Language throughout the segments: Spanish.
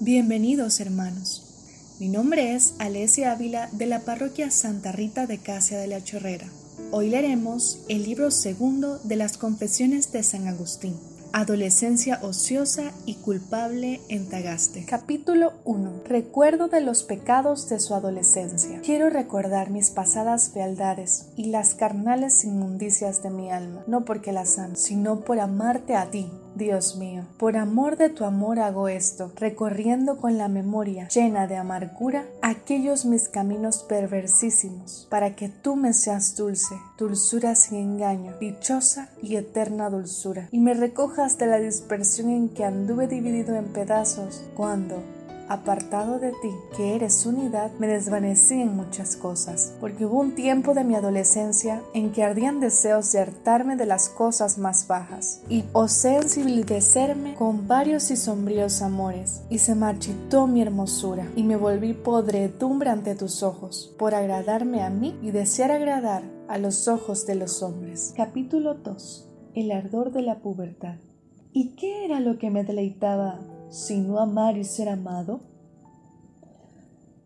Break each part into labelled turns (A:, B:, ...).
A: Bienvenidos hermanos. Mi nombre es Alesia Ávila de la parroquia Santa Rita de Casia de la Chorrera. Hoy leeremos el libro segundo de las Confesiones de San Agustín. Adolescencia ociosa y culpable en Tagaste. Capítulo 1. Recuerdo de los pecados de su adolescencia. Quiero recordar mis pasadas fealdades y las carnales inmundicias de mi alma, no porque las amo, sino por amarte a ti, Dios mío, por amor de tu amor hago esto, recorriendo con la memoria llena de amargura aquellos mis caminos perversísimos, para que tú me seas dulce, dulzura sin engaño, dichosa y eterna dulzura, y me recojas de la dispersión en que anduve dividido en pedazos cuando, apartado de ti, que eres unidad, me desvanecí en muchas cosas, porque hubo un tiempo de mi adolescencia en que ardían deseos de hartarme de las cosas más bajas, y osé ensibilidecerme con varios y sombríos amores, y se marchitó mi hermosura, y me volví podredumbre ante tus ojos, por agradarme a mí y desear agradar a los ojos de los hombres. Capítulo 2. El ardor de la pubertad. ¿Y qué era lo que me deleitaba sino amar y ser amado?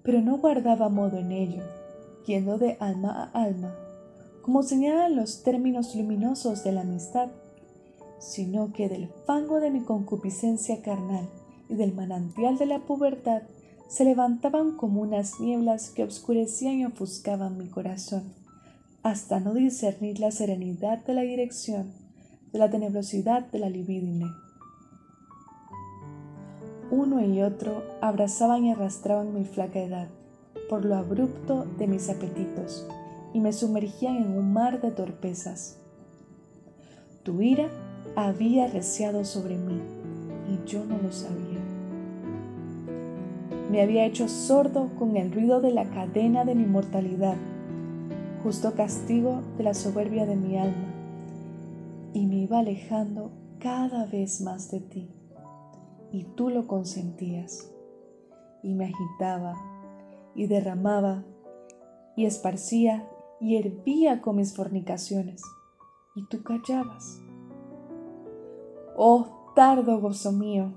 A: Pero no guardaba modo en ello, yendo de alma a alma, como señalan los términos luminosos de la amistad, sino que del fango de mi concupiscencia carnal y del manantial de la pubertad se levantaban como unas nieblas que obscurecían y ofuscaban mi corazón, hasta no discernir la serenidad de la dirección de la tenebrosidad de la libidine uno y otro abrazaban y arrastraban mi flaca edad por lo abrupto de mis apetitos y me sumergían en un mar de torpezas. Tu ira había reciado sobre mí y yo no lo sabía. Me había hecho sordo con el ruido de la cadena de mi mortalidad, justo castigo de la soberbia de mi alma, y me iba alejando cada vez más de ti y tú lo consentías. Y me agitaba y derramaba y esparcía y hervía con mis fornicaciones. Y tú callabas. Oh, tardo gozo mío,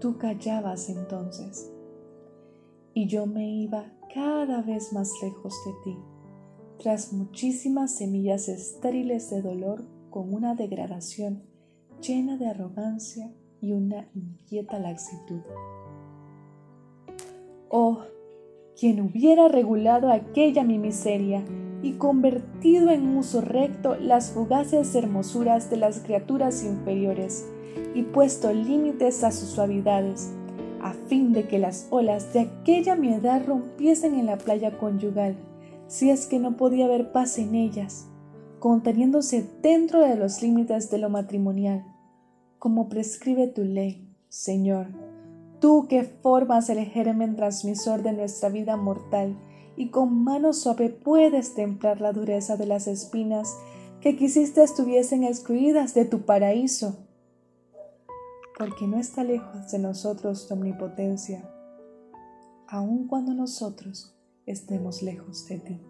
A: tú callabas entonces. Y yo me iba cada vez más lejos de ti, tras muchísimas semillas estériles de dolor con una degradación llena de arrogancia y una inquieta laxitud. Oh, quien hubiera regulado aquella mi miseria y convertido en uso recto las fugaces hermosuras de las criaturas inferiores y puesto límites a sus suavidades, a fin de que las olas de aquella mi edad rompiesen en la playa conyugal, si es que no podía haber paz en ellas, conteniéndose dentro de los límites de lo matrimonial, como prescribe tu ley, Señor, tú que formas el germen transmisor de nuestra vida mortal y con mano suave puedes templar la dureza de las espinas que quisiste estuviesen excluidas de tu paraíso. Porque no está lejos de nosotros tu omnipotencia, aun cuando nosotros estemos lejos de ti.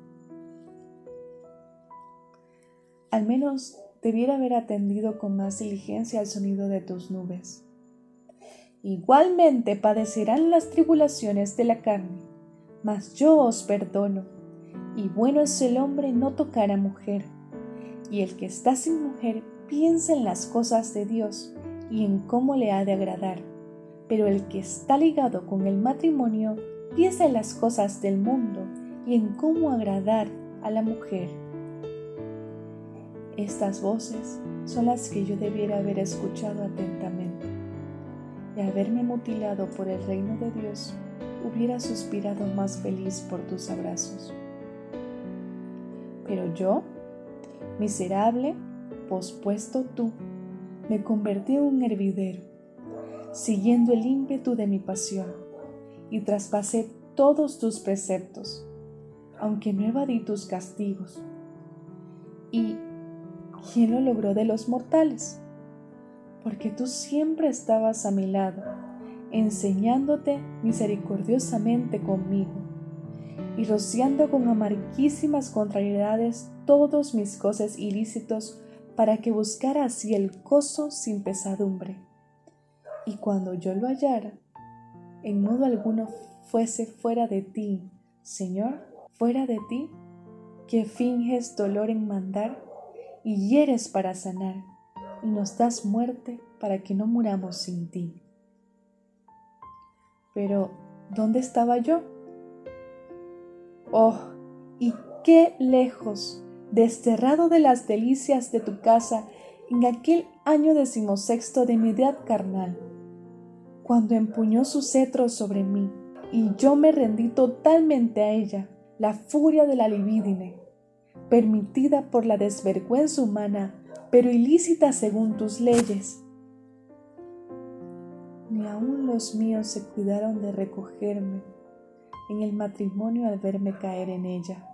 A: Al menos debiera haber atendido con más diligencia al sonido de tus nubes. Igualmente padecerán las tribulaciones de la carne, mas yo os perdono, y bueno es el hombre no tocar a mujer, y el que está sin mujer piensa en las cosas de Dios y en cómo le ha de agradar, pero el que está ligado con el matrimonio piensa en las cosas del mundo y en cómo agradar a la mujer. Estas voces son las que yo debiera haber escuchado atentamente y haberme mutilado por el reino de Dios, hubiera suspirado más feliz por tus abrazos. Pero yo, miserable, pospuesto tú, me convertí en un hervidero, siguiendo el ímpetu de mi pasión, y traspasé todos tus preceptos, aunque no evadí tus castigos. Y ¿quién lo logró de los mortales? Porque tú siempre estabas a mi lado, enseñándote misericordiosamente conmigo y rociando con amarguísimas contrariedades todos mis cosas ilícitos para que buscara así el gozo sin pesadumbre. Y cuando yo lo hallara, en modo alguno fuese fuera de ti, Señor, fuera de ti, que finges dolor en mandar y hieres para sanar, y nos das muerte para que no muramos sin ti. Pero, ¿dónde estaba yo? Oh, y qué lejos, desterrado de las delicias de tu casa en aquel año decimosexto de mi edad carnal, cuando empuñó su cetro sobre mí y yo me rendí totalmente a ella, la furia de la libidine, permitida por la desvergüenza humana, pero ilícita según tus leyes. Ni aun los míos se cuidaron de recogerme en el matrimonio al verme caer en ella.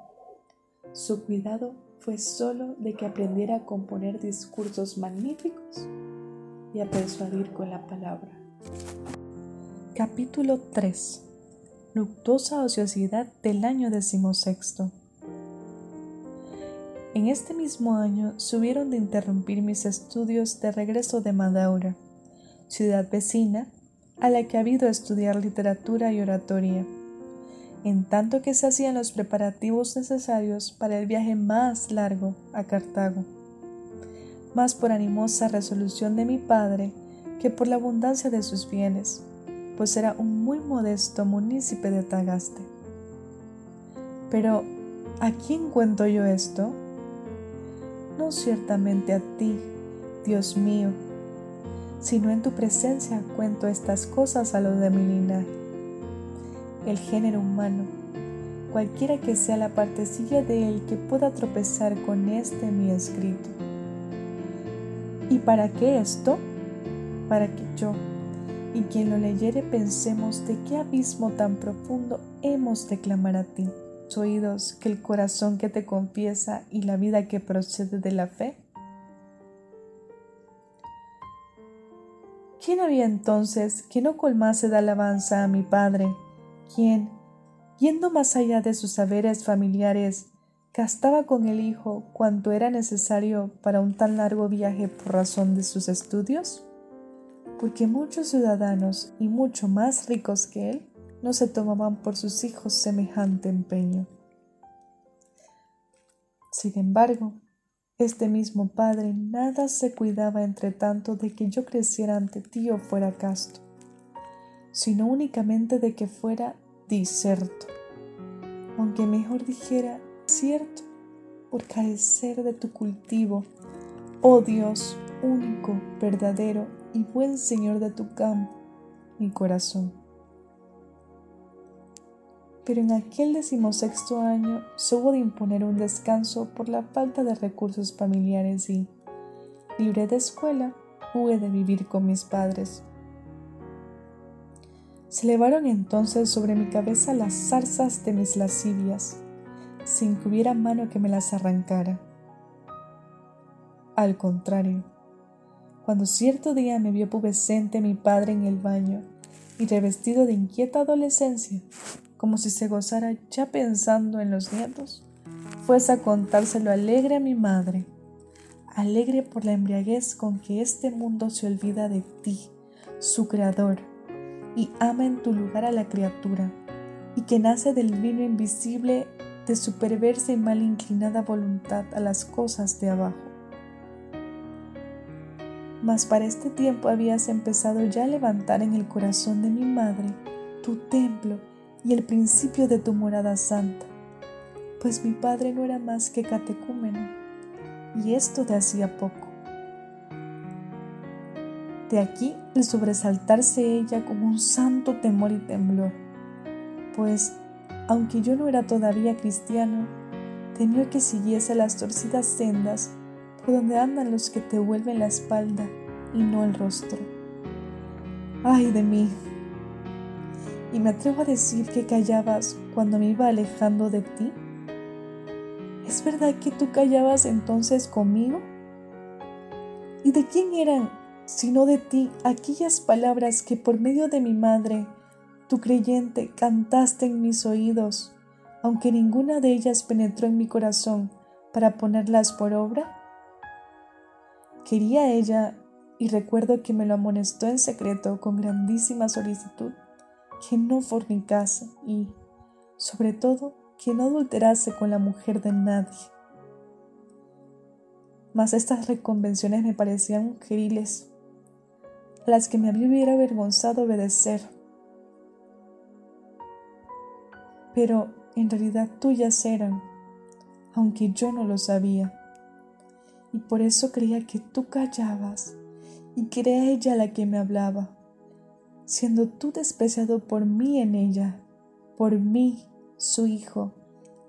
A: Su cuidado fue solo de que aprendiera a componer discursos magníficos y a persuadir con la palabra. Capítulo 3 Luctuosa ociosidad del año decimosexto. En este mismo año subieron de interrumpir mis estudios de regreso de Madaura, ciudad vecina, a la que ha habido estudiar literatura y oratoria en tanto que se hacían los preparativos necesarios para el viaje más largo a Cartago, más por animosa resolución de mi padre que por la abundancia de sus bienes, pues era un muy modesto munícipe de Tagaste. Pero, ¿a quién cuento yo esto? No ciertamente a ti, Dios mío, sino en tu presencia cuento estas cosas a los de mi linaje el género humano, cualquiera que sea la partecilla de él que pueda tropezar con este mi escrito. ¿Y para qué esto? Para que yo y quien lo leyere pensemos de qué abismo tan profundo hemos de clamar a ti, oídos que el corazón que te confiesa y la vida que procede de la fe. ¿Quién había entonces que no colmase de alabanza a mi Padre quien, yendo más allá de sus saberes familiares, gastaba con el hijo cuanto era necesario para un tan largo viaje por razón de sus estudios? Porque muchos ciudadanos y mucho más ricos que él no se tomaban por sus hijos semejante empeño. Sin embargo, este mismo padre nada se cuidaba entre tanto de que yo creciera ante ti o fuera casto sino únicamente de que fuera diserto, aunque mejor dijera cierto, por carecer de tu cultivo, oh Dios único, verdadero y buen Señor de tu campo, mi corazón. Pero en aquel decimosexto año se hubo de imponer un descanso por la falta de recursos familiares y, libre de escuela, hubo de vivir con mis padres se elevaron entonces sobre mi cabeza las zarzas de mis lascivias, sin que hubiera mano que me las arrancara. Al contrario, cuando cierto día me vio pubescente mi padre en el baño y revestido de inquieta adolescencia, como si se gozara ya pensando en los nietos, fuese a contárselo alegre a mi madre, alegre por la embriaguez con que este mundo se olvida de ti, su creador, y ama en tu lugar a la criatura, y que nace del vino invisible de su perversa y mal inclinada voluntad a las cosas de abajo. Mas para este tiempo habías empezado ya a levantar en el corazón de mi madre tu templo y el principio de tu morada santa, pues mi padre no era más que catecúmeno, y esto de hacía poco. De aquí el sobresaltarse ella con un santo temor y temblor, pues, aunque yo no era todavía cristiano, temió que siguiese las torcidas sendas por donde andan los que te vuelven la espalda y no el rostro. ¡Ay de mí! Y me atrevo a decir que callabas cuando me iba alejando de ti. ¿Es verdad que tú callabas entonces conmigo? ¿Y de quién eran sino de ti aquellas palabras que por medio de mi madre, tu creyente, cantaste en mis oídos, aunque ninguna de ellas penetró en mi corazón para ponerlas por obra? Quería ella, y recuerdo que me lo amonestó en secreto con grandísima solicitud, que no fornicase y, sobre todo, que no adulterase con la mujer de nadie. Mas estas reconvenciones me parecían mujeriles, a las que me hubiera avergonzado obedecer. Pero en realidad tuyas eran, aunque yo no lo sabía. Y por eso creía que tú callabas y que era ella la que me hablaba, siendo tú despreciado por mí en ella, por mí, su hijo,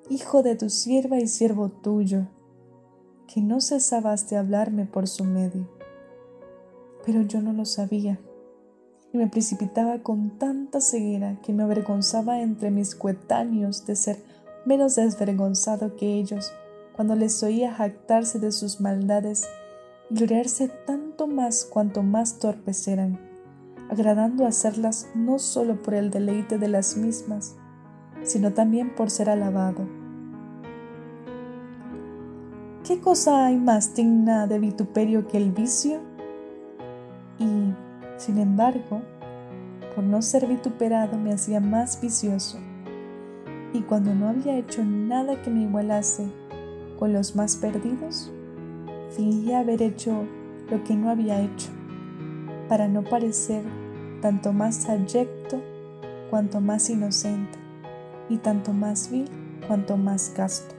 A: hijo de tu sierva y siervo tuyo, que no cesabas de hablarme por su medio. Pero yo no lo sabía y me precipitaba con tanta ceguera que me avergonzaba entre mis coetáneos de ser menos desvergonzado que ellos cuando les oía jactarse de sus maldades y gloriarse tanto más cuanto más torpes eran, agradando hacerlas no solo por el deleite de las mismas, sino también por ser alabado. ¿Qué cosa hay más digna de vituperio que el vicio? Y sin embargo, por no ser vituperado me hacía más vicioso. Y cuando no había hecho nada que me igualase con los más perdidos, fingía haber hecho lo que no había hecho, para no parecer tanto más abyecto cuanto más inocente, y tanto más vil cuanto más casto.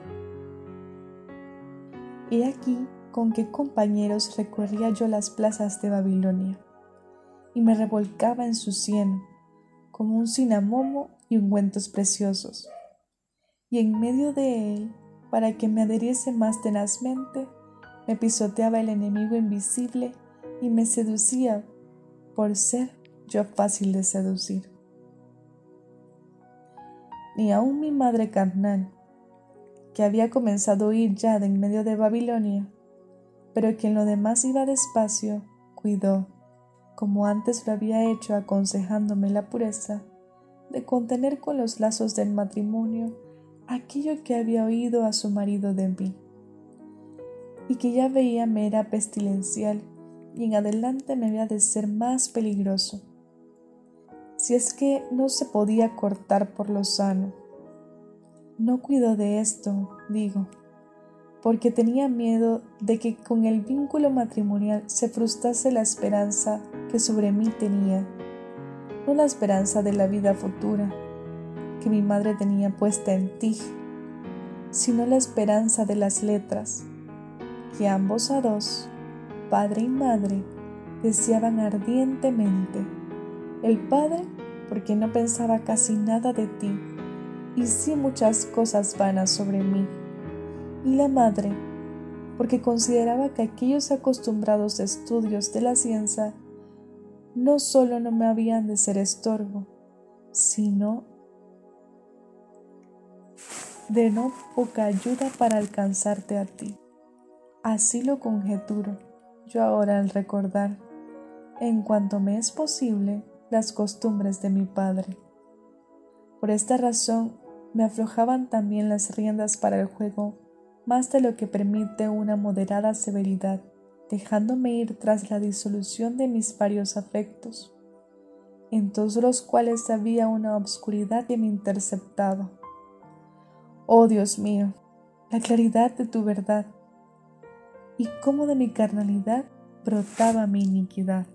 A: He aquí con qué compañeros recorría yo las plazas de Babilonia y me revolcaba en su cieno como un cinamomo y ungüentos preciosos. Y en medio de él, para que me adheriese más tenazmente, me pisoteaba el enemigo invisible y me seducía por ser yo fácil de seducir. Ni aun mi madre carnal, que había comenzado a huir ya de en medio de Babilonia, pero que en lo demás iba despacio, cuidó como antes lo había hecho aconsejándome la pureza, de contener con los lazos del matrimonio aquello que había oído a su marido de mí, y que ya veía me era pestilencial y en adelante me había de ser más peligroso, si es que no se podía cortar por lo sano. No cuido de esto, digo, porque tenía miedo de que con el vínculo matrimonial se frustrase la esperanza que sobre mí tenía, no la esperanza de la vida futura que mi madre tenía puesta en ti, sino la esperanza de las letras, que ambos a dos, padre y madre, deseaban ardientemente. El padre porque no pensaba casi nada de ti y sí muchas cosas vanas sobre mí y la madre, porque consideraba que aquellos acostumbrados estudios de la ciencia no solo no me habían de ser estorbo, sino de no poca ayuda para alcanzarte a ti. Así lo conjeturo yo ahora al recordar, en cuanto me es posible, las costumbres de mi padre. Por esta razón me aflojaban también las riendas para el juego más de lo que permite una moderada severidad, dejándome ir tras la disolución de mis varios afectos, en todos los cuales había una obscuridad que me interceptaba. Oh Dios mío, la claridad de tu verdad, y cómo de mi carnalidad brotaba mi iniquidad.